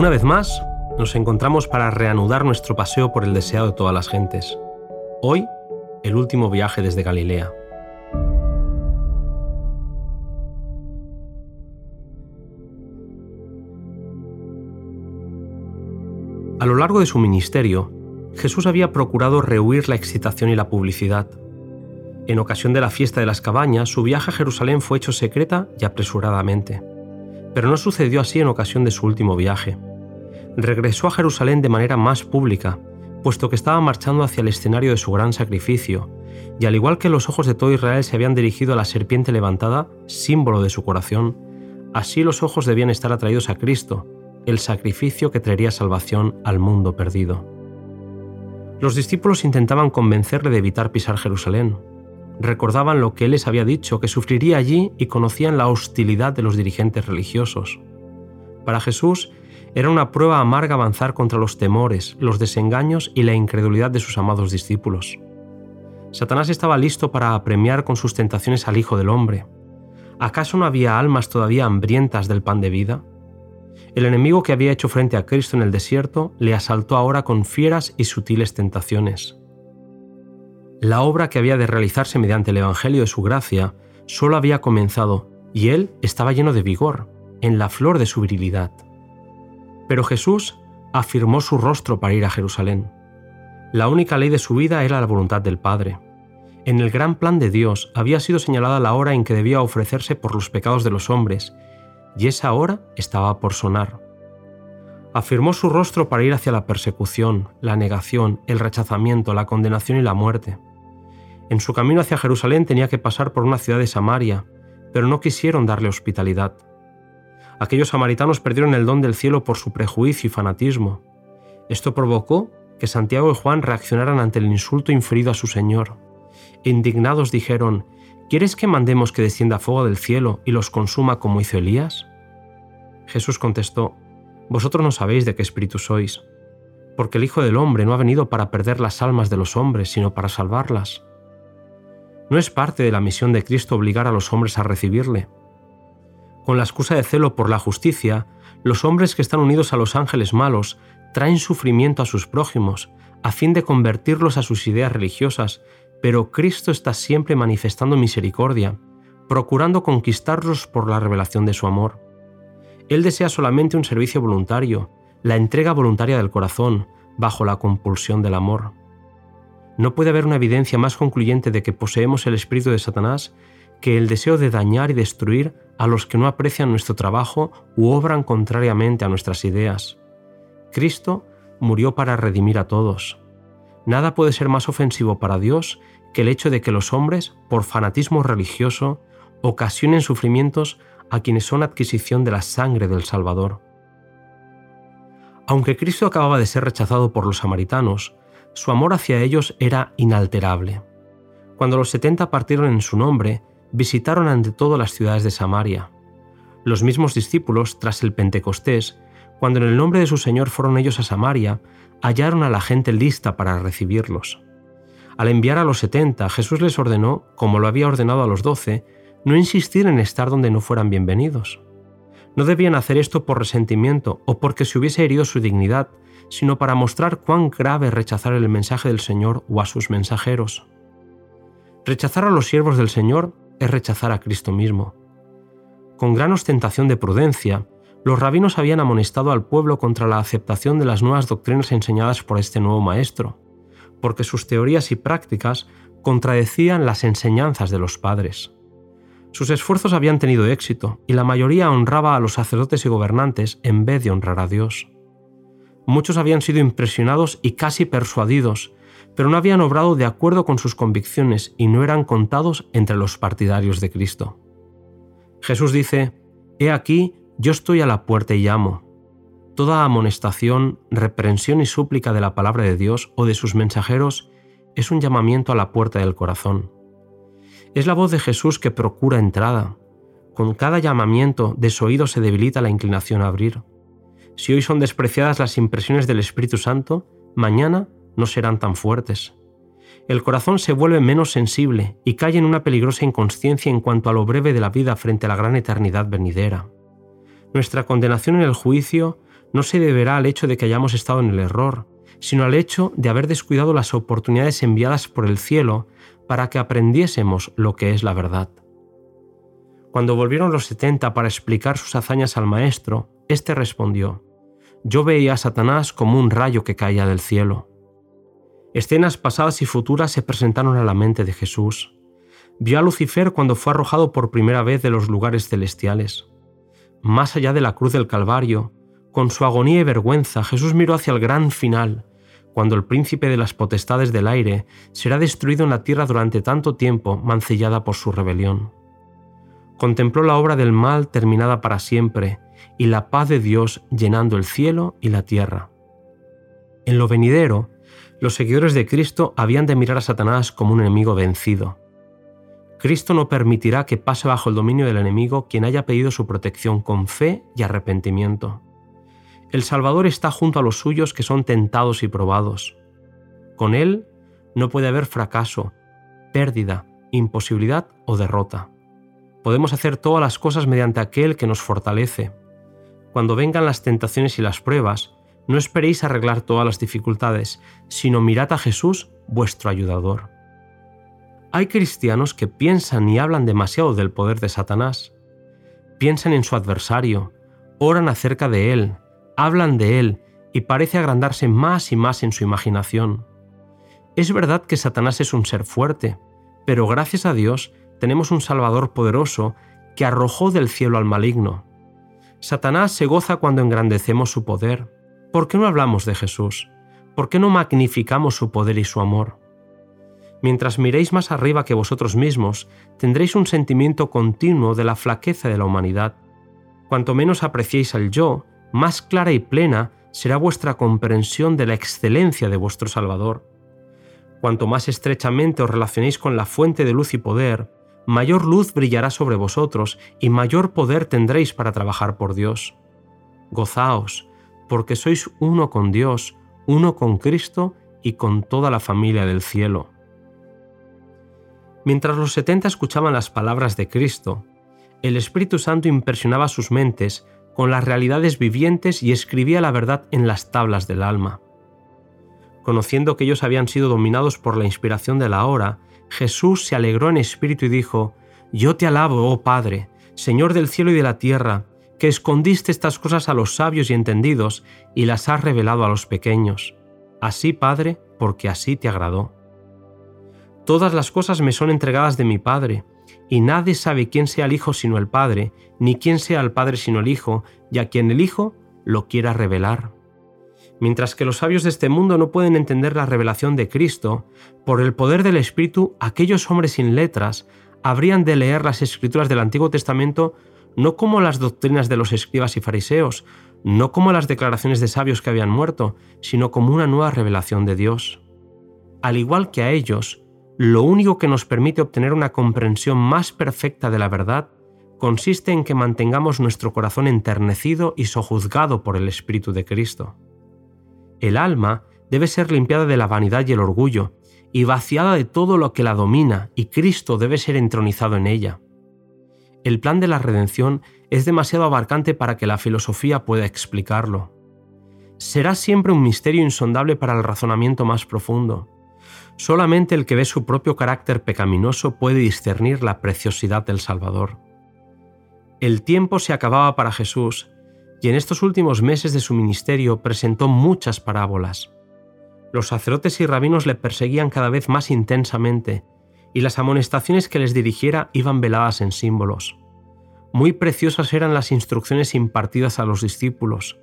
Una vez más, nos encontramos para reanudar nuestro paseo por el deseado de todas las gentes. Hoy, el último viaje desde Galilea. A lo largo de su ministerio, Jesús había procurado rehuir la excitación y la publicidad. En ocasión de la fiesta de las cabañas, su viaje a Jerusalén fue hecho secreta y apresuradamente. Pero no sucedió así en ocasión de su último viaje. Regresó a Jerusalén de manera más pública, puesto que estaba marchando hacia el escenario de su gran sacrificio, y al igual que los ojos de todo Israel se habían dirigido a la serpiente levantada, símbolo de su corazón, así los ojos debían estar atraídos a Cristo, el sacrificio que traería salvación al mundo perdido. Los discípulos intentaban convencerle de evitar pisar Jerusalén, recordaban lo que él les había dicho, que sufriría allí y conocían la hostilidad de los dirigentes religiosos. Para Jesús era una prueba amarga avanzar contra los temores, los desengaños y la incredulidad de sus amados discípulos. Satanás estaba listo para apremiar con sus tentaciones al Hijo del Hombre. ¿Acaso no había almas todavía hambrientas del pan de vida? El enemigo que había hecho frente a Cristo en el desierto le asaltó ahora con fieras y sutiles tentaciones. La obra que había de realizarse mediante el Evangelio de su gracia solo había comenzado y él estaba lleno de vigor, en la flor de su virilidad. Pero Jesús afirmó su rostro para ir a Jerusalén. La única ley de su vida era la voluntad del Padre. En el gran plan de Dios había sido señalada la hora en que debía ofrecerse por los pecados de los hombres, y esa hora estaba por sonar. Afirmó su rostro para ir hacia la persecución, la negación, el rechazamiento, la condenación y la muerte. En su camino hacia Jerusalén tenía que pasar por una ciudad de Samaria, pero no quisieron darle hospitalidad. Aquellos samaritanos perdieron el don del cielo por su prejuicio y fanatismo. Esto provocó que Santiago y Juan reaccionaran ante el insulto inferido a su Señor. Indignados dijeron, ¿Quieres que mandemos que descienda fuego del cielo y los consuma como hizo Elías? Jesús contestó, Vosotros no sabéis de qué espíritu sois, porque el Hijo del Hombre no ha venido para perder las almas de los hombres, sino para salvarlas. No es parte de la misión de Cristo obligar a los hombres a recibirle. Con la excusa de celo por la justicia, los hombres que están unidos a los ángeles malos traen sufrimiento a sus prójimos, a fin de convertirlos a sus ideas religiosas, pero Cristo está siempre manifestando misericordia, procurando conquistarlos por la revelación de su amor. Él desea solamente un servicio voluntario, la entrega voluntaria del corazón, bajo la compulsión del amor. No puede haber una evidencia más concluyente de que poseemos el espíritu de Satanás que el deseo de dañar y destruir a los que no aprecian nuestro trabajo u obran contrariamente a nuestras ideas. Cristo murió para redimir a todos. Nada puede ser más ofensivo para Dios que el hecho de que los hombres, por fanatismo religioso, ocasionen sufrimientos a quienes son adquisición de la sangre del Salvador. Aunque Cristo acababa de ser rechazado por los samaritanos, su amor hacia ellos era inalterable. Cuando los setenta partieron en su nombre, visitaron ante todo las ciudades de Samaria. Los mismos discípulos, tras el Pentecostés, cuando en el nombre de su Señor fueron ellos a Samaria, hallaron a la gente lista para recibirlos. Al enviar a los setenta, Jesús les ordenó, como lo había ordenado a los doce, no insistir en estar donde no fueran bienvenidos. No debían hacer esto por resentimiento o porque se hubiese herido su dignidad, sino para mostrar cuán grave rechazar el mensaje del Señor o a sus mensajeros. Rechazar a los siervos del Señor es rechazar a Cristo mismo. Con gran ostentación de prudencia, los rabinos habían amonestado al pueblo contra la aceptación de las nuevas doctrinas enseñadas por este nuevo maestro, porque sus teorías y prácticas contradecían las enseñanzas de los padres. Sus esfuerzos habían tenido éxito y la mayoría honraba a los sacerdotes y gobernantes en vez de honrar a Dios. Muchos habían sido impresionados y casi persuadidos, pero no habían obrado de acuerdo con sus convicciones y no eran contados entre los partidarios de Cristo. Jesús dice, He aquí, yo estoy a la puerta y llamo. Toda amonestación, reprensión y súplica de la palabra de Dios o de sus mensajeros es un llamamiento a la puerta del corazón. Es la voz de Jesús que procura entrada. Con cada llamamiento de su oído se debilita la inclinación a abrir. Si hoy son despreciadas las impresiones del Espíritu Santo, mañana no serán tan fuertes. El corazón se vuelve menos sensible y cae en una peligrosa inconsciencia en cuanto a lo breve de la vida frente a la gran eternidad venidera. Nuestra condenación en el juicio no se deberá al hecho de que hayamos estado en el error, sino al hecho de haber descuidado las oportunidades enviadas por el cielo para que aprendiésemos lo que es la verdad. Cuando volvieron los setenta para explicar sus hazañas al maestro, éste respondió, Yo veía a Satanás como un rayo que caía del cielo. Escenas pasadas y futuras se presentaron a la mente de Jesús. Vio a Lucifer cuando fue arrojado por primera vez de los lugares celestiales. Más allá de la cruz del Calvario, con su agonía y vergüenza, Jesús miró hacia el gran final, cuando el príncipe de las potestades del aire será destruido en la tierra durante tanto tiempo mancillada por su rebelión. Contempló la obra del mal terminada para siempre y la paz de Dios llenando el cielo y la tierra. En lo venidero, los seguidores de Cristo habían de mirar a Satanás como un enemigo vencido. Cristo no permitirá que pase bajo el dominio del enemigo quien haya pedido su protección con fe y arrepentimiento. El Salvador está junto a los suyos que son tentados y probados. Con Él no puede haber fracaso, pérdida, imposibilidad o derrota. Podemos hacer todas las cosas mediante aquel que nos fortalece. Cuando vengan las tentaciones y las pruebas, no esperéis arreglar todas las dificultades, sino mirad a Jesús, vuestro ayudador. Hay cristianos que piensan y hablan demasiado del poder de Satanás. Piensan en su adversario, oran acerca de él, hablan de él y parece agrandarse más y más en su imaginación. Es verdad que Satanás es un ser fuerte, pero gracias a Dios tenemos un Salvador poderoso que arrojó del cielo al maligno. Satanás se goza cuando engrandecemos su poder. ¿Por qué no hablamos de Jesús? ¿Por qué no magnificamos su poder y su amor? Mientras miréis más arriba que vosotros mismos, tendréis un sentimiento continuo de la flaqueza de la humanidad. Cuanto menos apreciéis al yo, más clara y plena será vuestra comprensión de la excelencia de vuestro Salvador. Cuanto más estrechamente os relacionéis con la fuente de luz y poder, mayor luz brillará sobre vosotros y mayor poder tendréis para trabajar por Dios. Gozaos, porque sois uno con Dios, uno con Cristo y con toda la familia del cielo. Mientras los setenta escuchaban las palabras de Cristo, el Espíritu Santo impresionaba sus mentes con las realidades vivientes y escribía la verdad en las tablas del alma. Conociendo que ellos habían sido dominados por la inspiración de la hora, Jesús se alegró en espíritu y dijo, Yo te alabo, oh Padre, Señor del cielo y de la tierra, que escondiste estas cosas a los sabios y entendidos y las has revelado a los pequeños. Así, Padre, porque así te agradó. Todas las cosas me son entregadas de mi Padre, y nadie sabe quién sea el Hijo sino el Padre, ni quién sea el Padre sino el Hijo, y a quien el Hijo lo quiera revelar. Mientras que los sabios de este mundo no pueden entender la revelación de Cristo, por el poder del Espíritu, aquellos hombres sin letras habrían de leer las escrituras del Antiguo Testamento no como las doctrinas de los escribas y fariseos, no como las declaraciones de sabios que habían muerto, sino como una nueva revelación de Dios. Al igual que a ellos, lo único que nos permite obtener una comprensión más perfecta de la verdad consiste en que mantengamos nuestro corazón enternecido y sojuzgado por el Espíritu de Cristo. El alma debe ser limpiada de la vanidad y el orgullo, y vaciada de todo lo que la domina, y Cristo debe ser entronizado en ella. El plan de la redención es demasiado abarcante para que la filosofía pueda explicarlo. Será siempre un misterio insondable para el razonamiento más profundo Solamente el que ve su propio carácter pecaminoso puede discernir la preciosidad del Salvador. El tiempo se acababa para Jesús y en estos últimos meses de su ministerio presentó muchas parábolas. Los sacerdotes y rabinos le perseguían cada vez más intensamente y las amonestaciones que les dirigiera iban veladas en símbolos. Muy preciosas eran las instrucciones impartidas a los discípulos.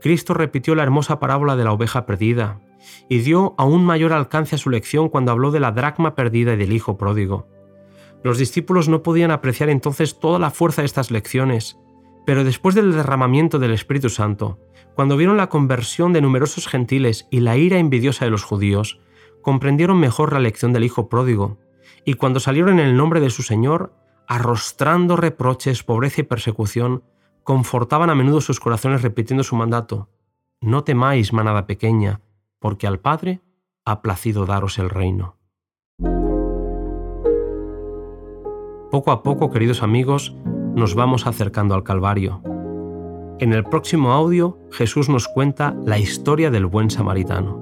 Cristo repitió la hermosa parábola de la oveja perdida, y dio aún mayor alcance a su lección cuando habló de la dracma perdida y del hijo pródigo. Los discípulos no podían apreciar entonces toda la fuerza de estas lecciones, pero después del derramamiento del Espíritu Santo, cuando vieron la conversión de numerosos gentiles y la ira envidiosa de los judíos, comprendieron mejor la lección del Hijo pródigo, y cuando salieron en el nombre de su Señor, arrostrando reproches, pobreza y persecución, confortaban a menudo sus corazones repitiendo su mandato, No temáis, manada pequeña, porque al Padre ha placido daros el reino. Poco a poco, queridos amigos, nos vamos acercando al Calvario. En el próximo audio, Jesús nos cuenta la historia del buen samaritano.